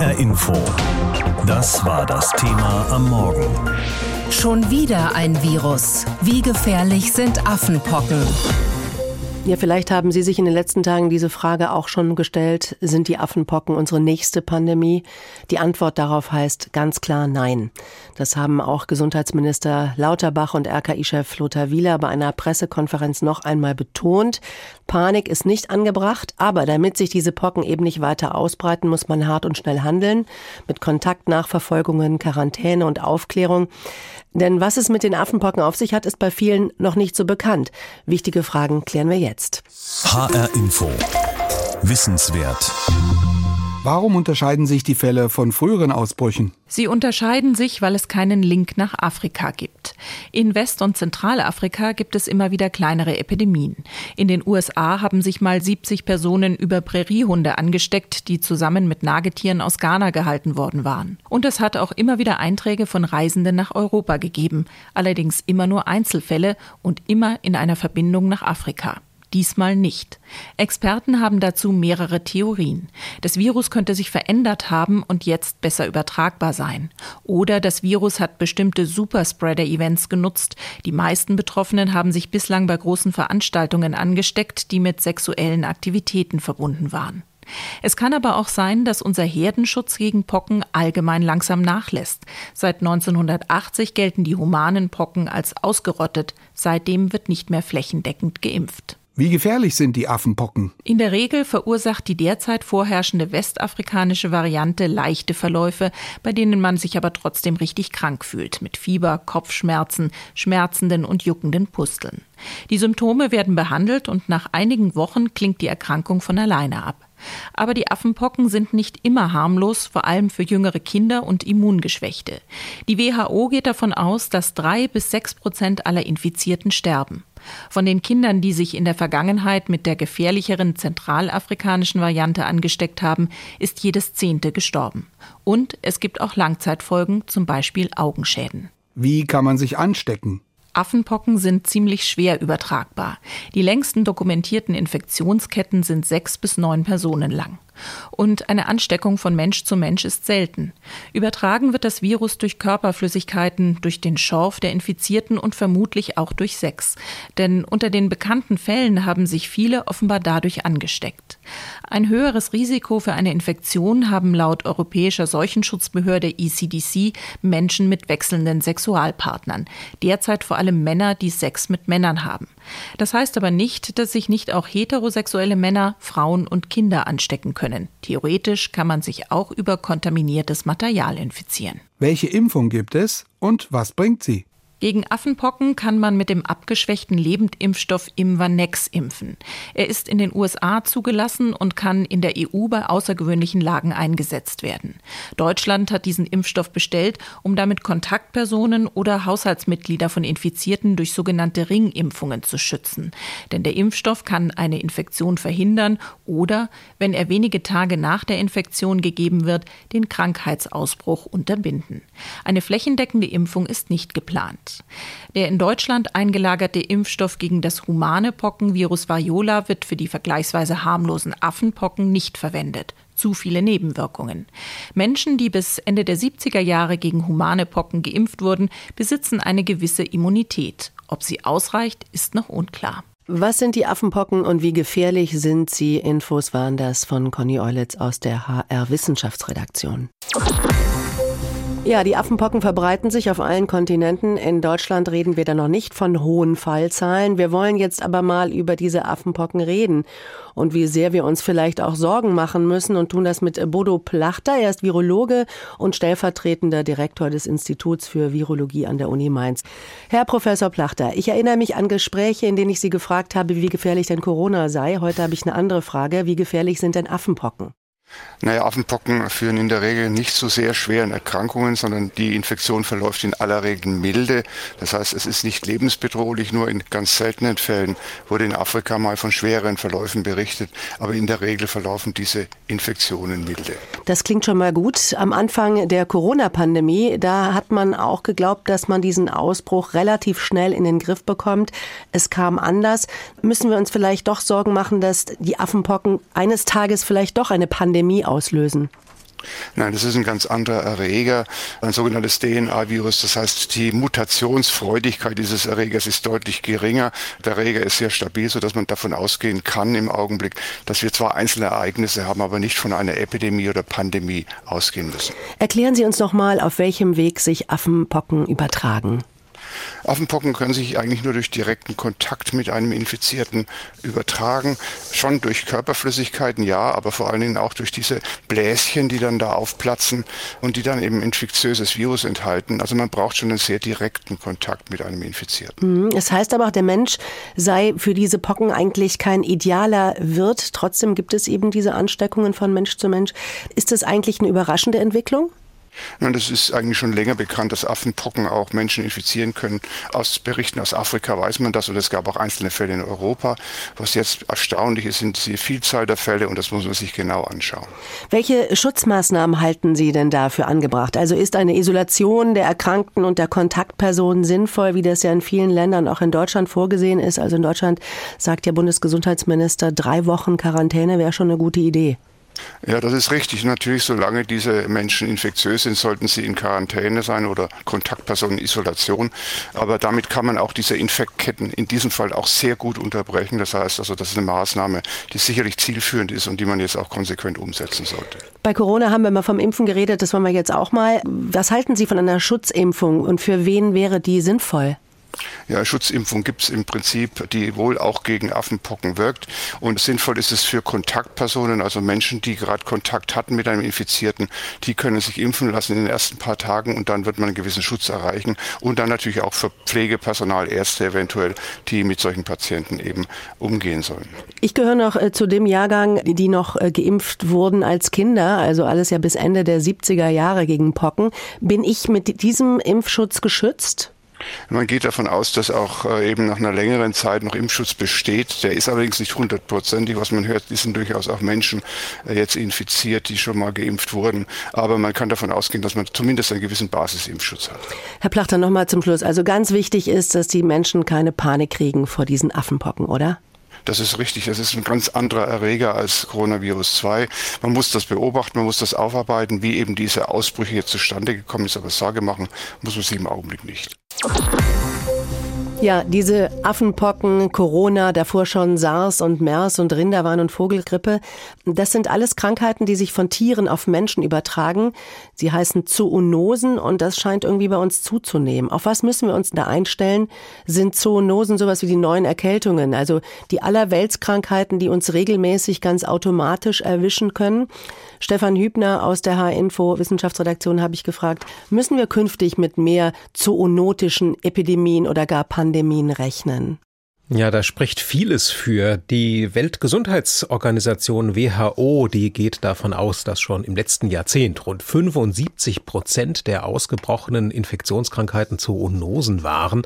HR Info. Das war das Thema am Morgen. Schon wieder ein Virus. Wie gefährlich sind Affenpocken? Ja, vielleicht haben Sie sich in den letzten Tagen diese Frage auch schon gestellt. Sind die Affenpocken unsere nächste Pandemie? Die Antwort darauf heißt ganz klar nein. Das haben auch Gesundheitsminister Lauterbach und RKI-Chef Lothar Wieler bei einer Pressekonferenz noch einmal betont. Panik ist nicht angebracht, aber damit sich diese Pocken eben nicht weiter ausbreiten, muss man hart und schnell handeln. Mit Kontaktnachverfolgungen, Quarantäne und Aufklärung. Denn was es mit den Affenpocken auf sich hat, ist bei vielen noch nicht so bekannt. Wichtige Fragen klären wir jetzt. HR Info. Wissenswert. Warum unterscheiden sich die Fälle von früheren Ausbrüchen? Sie unterscheiden sich, weil es keinen Link nach Afrika gibt. In West- und Zentralafrika gibt es immer wieder kleinere Epidemien. In den USA haben sich mal 70 Personen über Präriehunde angesteckt, die zusammen mit Nagetieren aus Ghana gehalten worden waren. Und es hat auch immer wieder Einträge von Reisenden nach Europa gegeben, allerdings immer nur Einzelfälle und immer in einer Verbindung nach Afrika diesmal nicht. Experten haben dazu mehrere Theorien. Das Virus könnte sich verändert haben und jetzt besser übertragbar sein. Oder das Virus hat bestimmte Superspreader-Events genutzt. Die meisten Betroffenen haben sich bislang bei großen Veranstaltungen angesteckt, die mit sexuellen Aktivitäten verbunden waren. Es kann aber auch sein, dass unser Herdenschutz gegen Pocken allgemein langsam nachlässt. Seit 1980 gelten die humanen Pocken als ausgerottet. Seitdem wird nicht mehr flächendeckend geimpft. Wie gefährlich sind die Affenpocken? In der Regel verursacht die derzeit vorherrschende westafrikanische Variante leichte Verläufe, bei denen man sich aber trotzdem richtig krank fühlt, mit Fieber, Kopfschmerzen, schmerzenden und juckenden Pusteln. Die Symptome werden behandelt und nach einigen Wochen klingt die Erkrankung von alleine ab. Aber die Affenpocken sind nicht immer harmlos, vor allem für jüngere Kinder und Immungeschwächte. Die WHO geht davon aus, dass drei bis sechs Prozent aller Infizierten sterben. Von den Kindern, die sich in der Vergangenheit mit der gefährlicheren zentralafrikanischen Variante angesteckt haben, ist jedes Zehnte gestorben. Und es gibt auch Langzeitfolgen, zum Beispiel Augenschäden. Wie kann man sich anstecken? Affenpocken sind ziemlich schwer übertragbar. Die längsten dokumentierten Infektionsketten sind sechs bis neun Personen lang. Und eine Ansteckung von Mensch zu Mensch ist selten. Übertragen wird das Virus durch Körperflüssigkeiten, durch den Schorf der Infizierten und vermutlich auch durch Sex. Denn unter den bekannten Fällen haben sich viele offenbar dadurch angesteckt. Ein höheres Risiko für eine Infektion haben laut Europäischer Seuchenschutzbehörde ECDC Menschen mit wechselnden Sexualpartnern. Derzeit vor allem Männer, die Sex mit Männern haben. Das heißt aber nicht, dass sich nicht auch heterosexuelle Männer, Frauen und Kinder anstecken können. Theoretisch kann man sich auch über kontaminiertes Material infizieren. Welche Impfung gibt es und was bringt sie? Gegen Affenpocken kann man mit dem abgeschwächten Lebendimpfstoff Imvanex impfen. Er ist in den USA zugelassen und kann in der EU bei außergewöhnlichen Lagen eingesetzt werden. Deutschland hat diesen Impfstoff bestellt, um damit Kontaktpersonen oder Haushaltsmitglieder von Infizierten durch sogenannte Ringimpfungen zu schützen. Denn der Impfstoff kann eine Infektion verhindern oder, wenn er wenige Tage nach der Infektion gegeben wird, den Krankheitsausbruch unterbinden. Eine flächendeckende Impfung ist nicht geplant. Der in Deutschland eingelagerte Impfstoff gegen das humane Pockenvirus Variola wird für die vergleichsweise harmlosen Affenpocken nicht verwendet. Zu viele Nebenwirkungen. Menschen, die bis Ende der 70er Jahre gegen humane Pocken geimpft wurden, besitzen eine gewisse Immunität. Ob sie ausreicht, ist noch unklar. Was sind die Affenpocken und wie gefährlich sind sie? Infos waren das von Conny Eulitz aus der HR Wissenschaftsredaktion. Ja, die Affenpocken verbreiten sich auf allen Kontinenten. In Deutschland reden wir da noch nicht von hohen Fallzahlen. Wir wollen jetzt aber mal über diese Affenpocken reden und wie sehr wir uns vielleicht auch Sorgen machen müssen und tun das mit Bodo Plachter. Er ist Virologe und stellvertretender Direktor des Instituts für Virologie an der Uni Mainz. Herr Professor Plachter, ich erinnere mich an Gespräche, in denen ich Sie gefragt habe, wie gefährlich denn Corona sei. Heute habe ich eine andere Frage. Wie gefährlich sind denn Affenpocken? Naja, Affenpocken führen in der Regel nicht zu sehr schweren Erkrankungen, sondern die Infektion verläuft in aller Regel milde. Das heißt, es ist nicht lebensbedrohlich, nur in ganz seltenen Fällen wurde in Afrika mal von schweren Verläufen berichtet, aber in der Regel verlaufen diese Infektionen milde. Das klingt schon mal gut. Am Anfang der Corona-Pandemie, da hat man auch geglaubt, dass man diesen Ausbruch relativ schnell in den Griff bekommt. Es kam anders. Müssen wir uns vielleicht doch Sorgen machen, dass die Affenpocken eines Tages vielleicht doch eine Pandemie Pandemie auslösen? Nein, das ist ein ganz anderer Erreger, ein sogenanntes DNA-Virus. Das heißt, die Mutationsfreudigkeit dieses Erregers ist deutlich geringer. Der Erreger ist sehr stabil, sodass man davon ausgehen kann im Augenblick, dass wir zwar einzelne Ereignisse haben, aber nicht von einer Epidemie oder Pandemie ausgehen müssen. Erklären Sie uns noch mal, auf welchem Weg sich Affenpocken übertragen. Affenpocken können sich eigentlich nur durch direkten Kontakt mit einem Infizierten übertragen. Schon durch Körperflüssigkeiten, ja, aber vor allen Dingen auch durch diese Bläschen, die dann da aufplatzen und die dann eben infektiöses Virus enthalten. Also man braucht schon einen sehr direkten Kontakt mit einem Infizierten. Mhm. Es heißt aber auch, der Mensch sei für diese Pocken eigentlich kein idealer Wirt. Trotzdem gibt es eben diese Ansteckungen von Mensch zu Mensch. Ist das eigentlich eine überraschende Entwicklung? Nun, das ist eigentlich schon länger bekannt, dass Affenpocken auch Menschen infizieren können. Aus Berichten aus Afrika weiß man das und es gab auch einzelne Fälle in Europa. Was jetzt erstaunlich ist, sind die Vielzahl der Fälle und das muss man sich genau anschauen. Welche Schutzmaßnahmen halten Sie denn dafür angebracht? Also ist eine Isolation der Erkrankten und der Kontaktpersonen sinnvoll, wie das ja in vielen Ländern, auch in Deutschland vorgesehen ist? Also in Deutschland sagt der Bundesgesundheitsminister, drei Wochen Quarantäne wäre schon eine gute Idee. Ja, das ist richtig. Natürlich, solange diese Menschen infektiös sind, sollten sie in Quarantäne sein oder Kontaktpersonen-Isolation. Aber damit kann man auch diese Infektketten in diesem Fall auch sehr gut unterbrechen. Das heißt also, das ist eine Maßnahme, die sicherlich zielführend ist und die man jetzt auch konsequent umsetzen sollte. Bei Corona haben wir mal vom Impfen geredet, das wollen wir jetzt auch mal. Was halten Sie von einer Schutzimpfung und für wen wäre die sinnvoll? Ja, Schutzimpfung gibt es im Prinzip, die wohl auch gegen Affenpocken wirkt. Und sinnvoll ist es für Kontaktpersonen, also Menschen, die gerade Kontakt hatten mit einem Infizierten, die können sich impfen lassen in den ersten paar Tagen und dann wird man einen gewissen Schutz erreichen. Und dann natürlich auch für Pflegepersonal, Ärzte eventuell, die mit solchen Patienten eben umgehen sollen. Ich gehöre noch äh, zu dem Jahrgang, die noch äh, geimpft wurden als Kinder, also alles ja bis Ende der 70er Jahre gegen Pocken. Bin ich mit diesem Impfschutz geschützt? Man geht davon aus, dass auch äh, eben nach einer längeren Zeit noch Impfschutz besteht. Der ist allerdings nicht hundertprozentig. Was man hört, sind durchaus auch Menschen äh, jetzt infiziert, die schon mal geimpft wurden. Aber man kann davon ausgehen, dass man zumindest einen gewissen Basisimpfschutz hat. Herr Plachter, nochmal zum Schluss. Also ganz wichtig ist, dass die Menschen keine Panik kriegen vor diesen Affenpocken, oder? Das ist richtig. Das ist ein ganz anderer Erreger als Coronavirus 2. Man muss das beobachten, man muss das aufarbeiten, wie eben diese Ausbrüche jetzt zustande gekommen ist. Aber Sage machen muss man sie im Augenblick nicht. Ja, diese Affenpocken, Corona, davor schon SARS und MERS und Rinderwahn und Vogelgrippe, das sind alles Krankheiten, die sich von Tieren auf Menschen übertragen. Sie heißen Zoonosen und das scheint irgendwie bei uns zuzunehmen. Auf was müssen wir uns da einstellen? Sind Zoonosen sowas wie die neuen Erkältungen, also die allerweltskrankheiten, die uns regelmäßig ganz automatisch erwischen können? Stefan Hübner aus der H-Info Wissenschaftsredaktion habe ich gefragt, müssen wir künftig mit mehr zoonotischen Epidemien oder gar Pandemien rechnen? Ja, da spricht vieles für. Die Weltgesundheitsorganisation WHO, die geht davon aus, dass schon im letzten Jahrzehnt rund 75 Prozent der ausgebrochenen Infektionskrankheiten Zoonosen waren.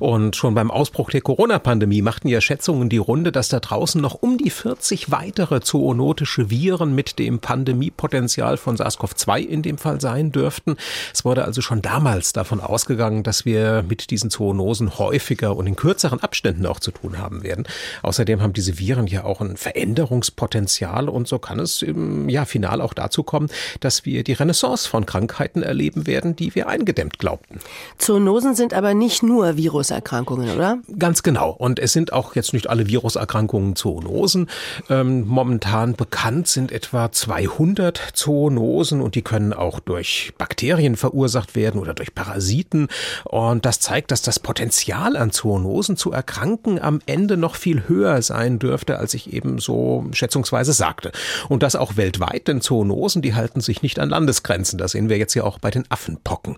Und schon beim Ausbruch der Corona-Pandemie machten ja Schätzungen die Runde, dass da draußen noch um die 40 weitere zoonotische Viren mit dem Pandemiepotenzial von SARS-CoV-2 in dem Fall sein dürften. Es wurde also schon damals davon ausgegangen, dass wir mit diesen Zoonosen häufiger und in kürzeren Abständen auch zu tun haben werden. Außerdem haben diese Viren ja auch ein Veränderungspotenzial und so kann es im ja, final auch dazu kommen, dass wir die Renaissance von Krankheiten erleben werden, die wir eingedämmt glaubten. Zoonosen sind aber nicht nur Viruserkrankungen, oder? Ganz genau. Und es sind auch jetzt nicht alle Viruserkrankungen Zoonosen. Ähm, momentan bekannt sind etwa 200 Zoonosen und die können auch durch Bakterien verursacht werden oder durch Parasiten. Und das zeigt, dass das Potenzial an Zoonosen zu erkranken Risiken am Ende noch viel höher sein dürfte, als ich eben so schätzungsweise sagte. Und das auch weltweit, denn Zoonosen, die halten sich nicht an Landesgrenzen. Das sehen wir jetzt ja auch bei den Affenpocken.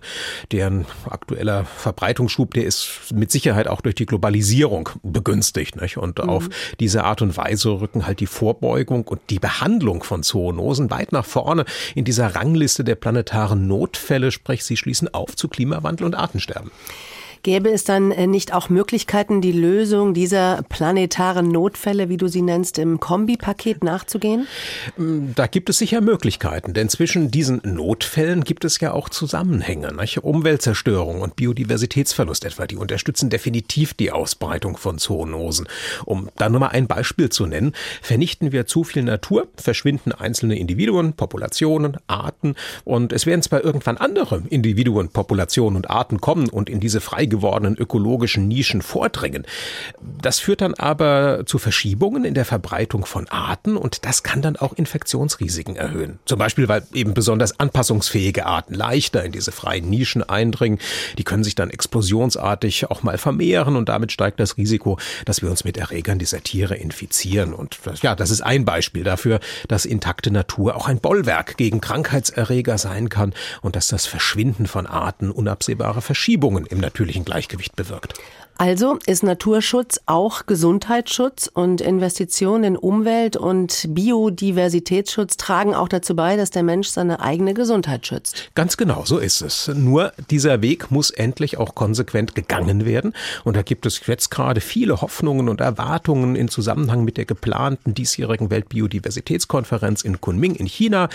Deren aktueller Verbreitungsschub, der ist mit Sicherheit auch durch die Globalisierung begünstigt. Nicht? Und mhm. auf diese Art und Weise rücken halt die Vorbeugung und die Behandlung von Zoonosen weit nach vorne in dieser Rangliste der planetaren Notfälle, sprich sie schließen auf zu Klimawandel und Artensterben. Gäbe es dann äh, nicht auch Möglichkeiten, die Lösung dieser planetaren Notfälle, wie du sie nennst, im Kombipaket nachzugehen? Mm, da gibt es sicher Möglichkeiten, denn zwischen diesen Notfällen gibt es ja auch Zusammenhänge. Nicht? Umweltzerstörung und Biodiversitätsverlust etwa, die unterstützen definitiv die Ausbreitung von Zoonosen. Um da nur mal ein Beispiel zu nennen, vernichten wir zu viel Natur, verschwinden einzelne Individuen, Populationen, Arten und es werden zwar irgendwann andere Individuen, Populationen und Arten kommen und in diese frei gewordenen ökologischen Nischen vordringen. Das führt dann aber zu Verschiebungen in der Verbreitung von Arten und das kann dann auch Infektionsrisiken erhöhen. Zum Beispiel, weil eben besonders anpassungsfähige Arten leichter in diese freien Nischen eindringen. Die können sich dann explosionsartig auch mal vermehren und damit steigt das Risiko, dass wir uns mit Erregern dieser Tiere infizieren. Und ja, das ist ein Beispiel dafür, dass intakte Natur auch ein Bollwerk gegen Krankheitserreger sein kann und dass das Verschwinden von Arten unabsehbare Verschiebungen im natürlichen Gleichgewicht bewirkt. Also ist Naturschutz auch Gesundheitsschutz und Investitionen in Umwelt und Biodiversitätsschutz tragen auch dazu bei, dass der Mensch seine eigene Gesundheit schützt. Ganz genau, so ist es. Nur dieser Weg muss endlich auch konsequent gegangen werden. Und da gibt es jetzt gerade viele Hoffnungen und Erwartungen in Zusammenhang mit der geplanten diesjährigen Weltbiodiversitätskonferenz in Kunming in China.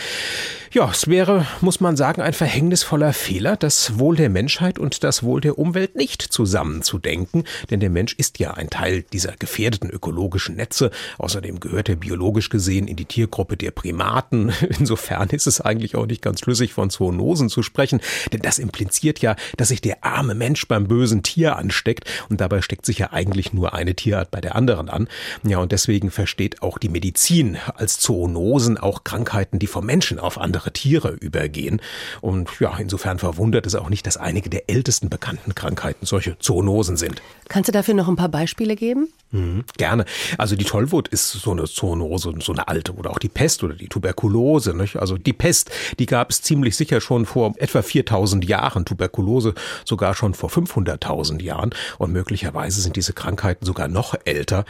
Ja, es wäre, muss man sagen, ein verhängnisvoller Fehler, das Wohl der Menschheit und das Wohl der Umwelt nicht zusammenzudenken denken, denn der Mensch ist ja ein Teil dieser gefährdeten ökologischen Netze. Außerdem gehört er biologisch gesehen in die Tiergruppe der Primaten. Insofern ist es eigentlich auch nicht ganz schlüssig von Zoonosen zu sprechen, denn das impliziert ja, dass sich der arme Mensch beim bösen Tier ansteckt und dabei steckt sich ja eigentlich nur eine Tierart bei der anderen an. Ja, und deswegen versteht auch die Medizin als Zoonosen auch Krankheiten, die vom Menschen auf andere Tiere übergehen. Und ja, insofern verwundert es auch nicht, dass einige der ältesten bekannten Krankheiten solche Zoonosen sind. Kannst du dafür noch ein paar Beispiele geben? Mhm, gerne. Also die Tollwut ist so eine Zoonose, so eine alte oder auch die Pest oder die Tuberkulose. Nicht? Also die Pest, die gab es ziemlich sicher schon vor etwa 4000 Jahren, Tuberkulose sogar schon vor 500.000 Jahren und möglicherweise sind diese Krankheiten sogar noch älter.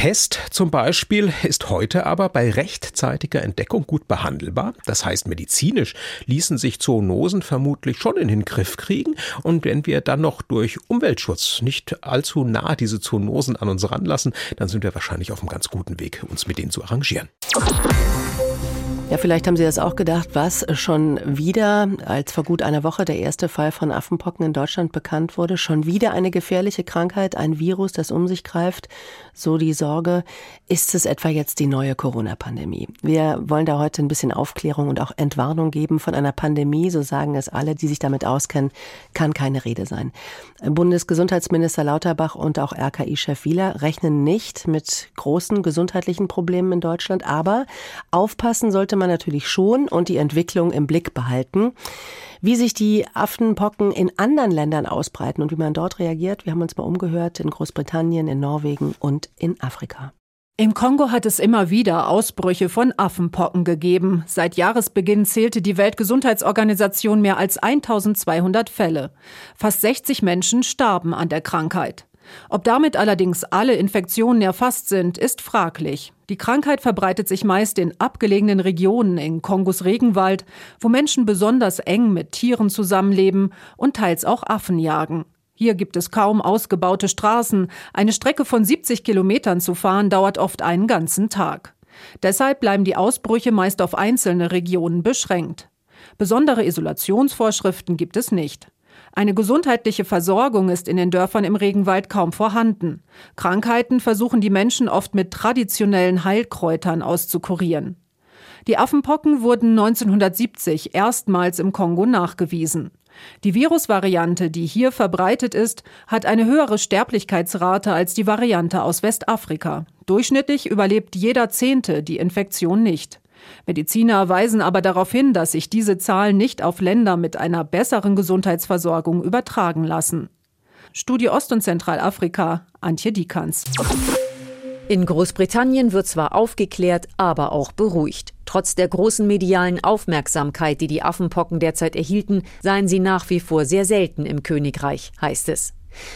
Pest zum Beispiel ist heute aber bei rechtzeitiger Entdeckung gut behandelbar. Das heißt, medizinisch ließen sich Zoonosen vermutlich schon in den Griff kriegen. Und wenn wir dann noch durch Umweltschutz nicht allzu nah diese Zoonosen an uns ranlassen, dann sind wir wahrscheinlich auf einem ganz guten Weg, uns mit denen zu arrangieren. Ja, vielleicht haben Sie das auch gedacht, was schon wieder, als vor gut einer Woche der erste Fall von Affenpocken in Deutschland bekannt wurde, schon wieder eine gefährliche Krankheit, ein Virus, das um sich greift. So die Sorge, ist es etwa jetzt die neue Corona-Pandemie? Wir wollen da heute ein bisschen Aufklärung und auch Entwarnung geben. Von einer Pandemie, so sagen es alle, die sich damit auskennen, kann keine Rede sein. Bundesgesundheitsminister Lauterbach und auch RKI-Chef Wieler rechnen nicht mit großen gesundheitlichen Problemen in Deutschland, aber aufpassen sollte man natürlich schon und die Entwicklung im Blick behalten. Wie sich die Affenpocken in anderen Ländern ausbreiten und wie man dort reagiert, wir haben uns mal umgehört in Großbritannien, in Norwegen und in Afrika. Im Kongo hat es immer wieder Ausbrüche von Affenpocken gegeben. Seit Jahresbeginn zählte die Weltgesundheitsorganisation mehr als 1200 Fälle. Fast 60 Menschen starben an der Krankheit. Ob damit allerdings alle Infektionen erfasst sind, ist fraglich. Die Krankheit verbreitet sich meist in abgelegenen Regionen in Kongos Regenwald, wo Menschen besonders eng mit Tieren zusammenleben und teils auch Affen jagen. Hier gibt es kaum ausgebaute Straßen. Eine Strecke von 70 Kilometern zu fahren dauert oft einen ganzen Tag. Deshalb bleiben die Ausbrüche meist auf einzelne Regionen beschränkt. Besondere Isolationsvorschriften gibt es nicht. Eine gesundheitliche Versorgung ist in den Dörfern im Regenwald kaum vorhanden. Krankheiten versuchen die Menschen oft mit traditionellen Heilkräutern auszukurieren. Die Affenpocken wurden 1970 erstmals im Kongo nachgewiesen. Die Virusvariante, die hier verbreitet ist, hat eine höhere Sterblichkeitsrate als die Variante aus Westafrika. Durchschnittlich überlebt jeder Zehnte die Infektion nicht. Mediziner weisen aber darauf hin, dass sich diese Zahlen nicht auf Länder mit einer besseren Gesundheitsversorgung übertragen lassen. Studie Ost- und Zentralafrika, Antje Dikans. In Großbritannien wird zwar aufgeklärt, aber auch beruhigt. Trotz der großen medialen Aufmerksamkeit, die die Affenpocken derzeit erhielten, seien sie nach wie vor sehr selten im Königreich, heißt es.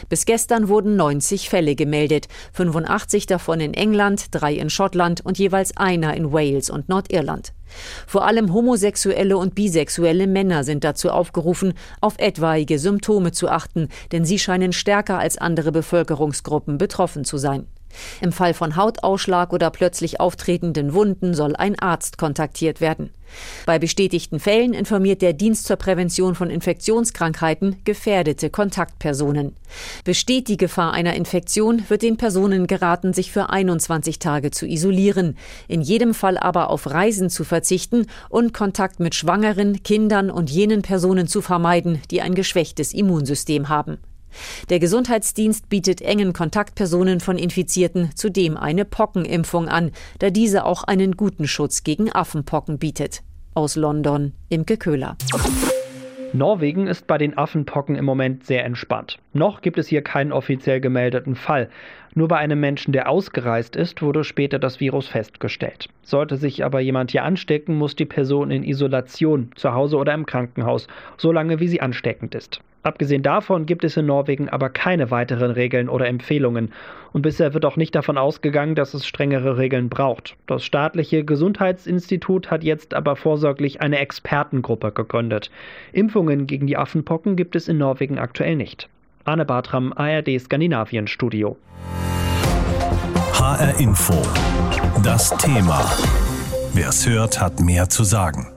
Bis gestern wurden 90 Fälle gemeldet, 85 davon in England, drei in Schottland und jeweils einer in Wales und Nordirland. Vor allem homosexuelle und bisexuelle Männer sind dazu aufgerufen, auf etwaige Symptome zu achten, denn sie scheinen stärker als andere Bevölkerungsgruppen betroffen zu sein. Im Fall von Hautausschlag oder plötzlich auftretenden Wunden soll ein Arzt kontaktiert werden. Bei bestätigten Fällen informiert der Dienst zur Prävention von Infektionskrankheiten gefährdete Kontaktpersonen. Besteht die Gefahr einer Infektion, wird den Personen geraten, sich für 21 Tage zu isolieren, in jedem Fall aber auf Reisen zu verzichten und Kontakt mit Schwangeren, Kindern und jenen Personen zu vermeiden, die ein geschwächtes Immunsystem haben. Der Gesundheitsdienst bietet engen Kontaktpersonen von Infizierten zudem eine Pockenimpfung an, da diese auch einen guten Schutz gegen Affenpocken bietet. Aus London, Imke Köhler. Norwegen ist bei den Affenpocken im Moment sehr entspannt. Noch gibt es hier keinen offiziell gemeldeten Fall. Nur bei einem Menschen, der ausgereist ist, wurde später das Virus festgestellt. Sollte sich aber jemand hier anstecken, muss die Person in Isolation, zu Hause oder im Krankenhaus, solange wie sie ansteckend ist. Abgesehen davon gibt es in Norwegen aber keine weiteren Regeln oder Empfehlungen. Und bisher wird auch nicht davon ausgegangen, dass es strengere Regeln braucht. Das staatliche Gesundheitsinstitut hat jetzt aber vorsorglich eine Expertengruppe gegründet. Impfungen gegen die Affenpocken gibt es in Norwegen aktuell nicht. Arne Bartram, ARD Skandinavien Studio. HR Info. Das Thema. Wer es hört, hat mehr zu sagen.